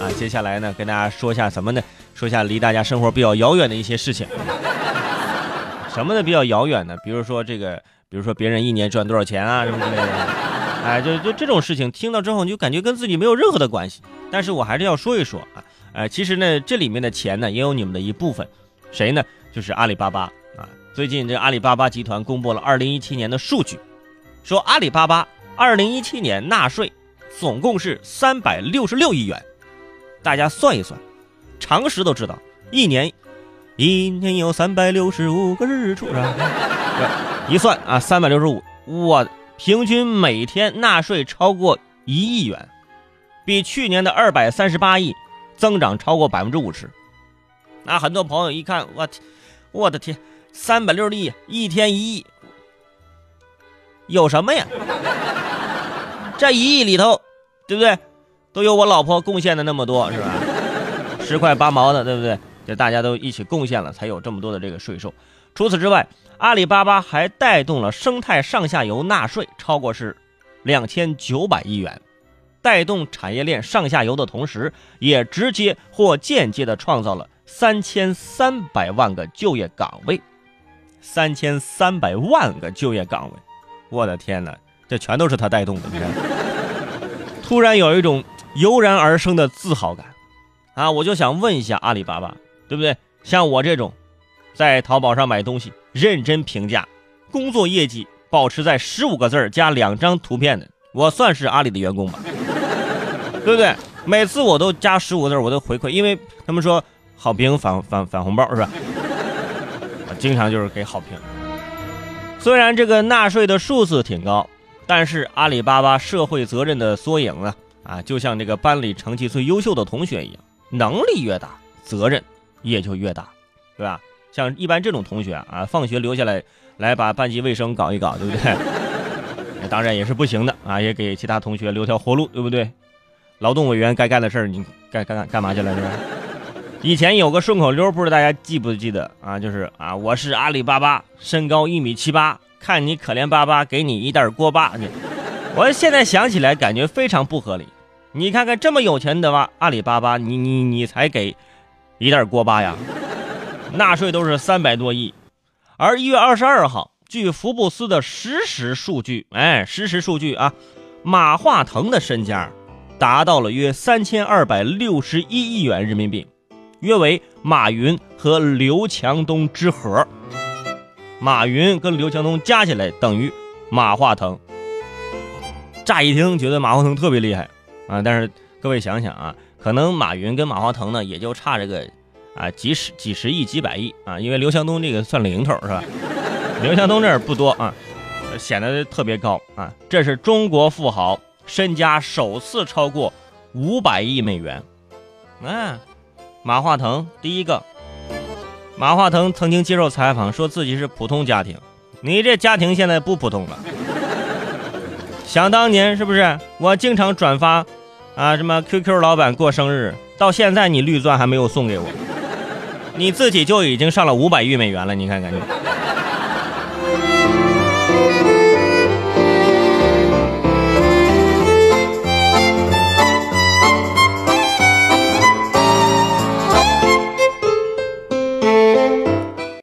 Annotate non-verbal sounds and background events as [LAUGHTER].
啊，接下来呢，跟大家说一下什么呢？说一下离大家生活比较遥远的一些事情。什么的比较遥远呢？比如说这个，比如说别人一年赚多少钱啊，什么之类的。哎，就就这种事情，听到之后你就感觉跟自己没有任何的关系。但是我还是要说一说啊，呃，其实呢，这里面的钱呢，也有你们的一部分。谁呢？就是阿里巴巴啊。最近这阿里巴巴集团公布了二零一七年的数据，说阿里巴巴二零一七年纳税总共是三百六十六亿元。大家算一算，常识都知道，一年一年有三百六十五个日出，是吧？一算啊，三百六十五，我。平均每天纳税超过一亿元，比去年的二百三十八亿增长超过百分之五十。那很多朋友一看，我天，我的天，三百六十亿一天一亿，有什么呀？这一亿里头，对不对？都有我老婆贡献的那么多，是吧？十块八毛的，对不对？这大家都一起贡献了，才有这么多的这个税收。除此之外，阿里巴巴还带动了生态上下游纳税超过是两千九百亿元，带动产业链上下游的同时，也直接或间接的创造了三千三百万个就业岗位。三千三百万个就业岗位，我的天哪，这全都是他带动的！突然有一种油然而生的自豪感啊！我就想问一下阿里巴巴，对不对？像我这种。在淘宝上买东西，认真评价，工作业绩保持在十五个字加两张图片的，我算是阿里的员工吧，[LAUGHS] 对不对？每次我都加十五个字，我都回馈，因为他们说好评返返返红包是吧？我 [LAUGHS] 经常就是给好评。虽然这个纳税的数字挺高，但是阿里巴巴社会责任的缩影啊啊，就像这个班里成绩最优秀的同学一样，能力越大，责任也就越大，对吧？像一般这种同学啊，放学留下来来把班级卫生搞一搞，对不对？[LAUGHS] 当然也是不行的啊，也给其他同学留条活路，对不对？劳动委员该干的事儿，你干干干嘛去了？是吧？以前有个顺口溜，不知道大家记不记得啊？就是啊，我是阿里巴巴，身高一米七八，看你可怜巴巴，给你一袋锅巴。[LAUGHS] 我现在想起来，感觉非常不合理。你看看这么有钱的吧，阿里巴巴，你你你才给一袋锅巴呀？纳税都是三百多亿，而一月二十二号，据福布斯的实时数据，哎，实时数据啊，马化腾的身家达到了约三千二百六十一亿元人民币，约为马云和刘强东之和。马云跟刘强东加起来等于马化腾。乍一听觉得马化腾特别厉害啊，但是各位想想啊，可能马云跟马化腾呢，也就差这个。啊，几十几十亿、几百亿啊！因为刘强东这个算零头是吧？刘强东这儿不多啊，显得特别高啊。这是中国富豪身家首次超过五百亿美元。啊，马化腾第一个。马化腾曾经接受采访，说自己是普通家庭。你这家庭现在不普通了。[LAUGHS] 想当年是不是？我经常转发啊什么 qq 老板过生日到现在你绿钻还没有送给我你自己就已经上了五百亿美元了你看看你。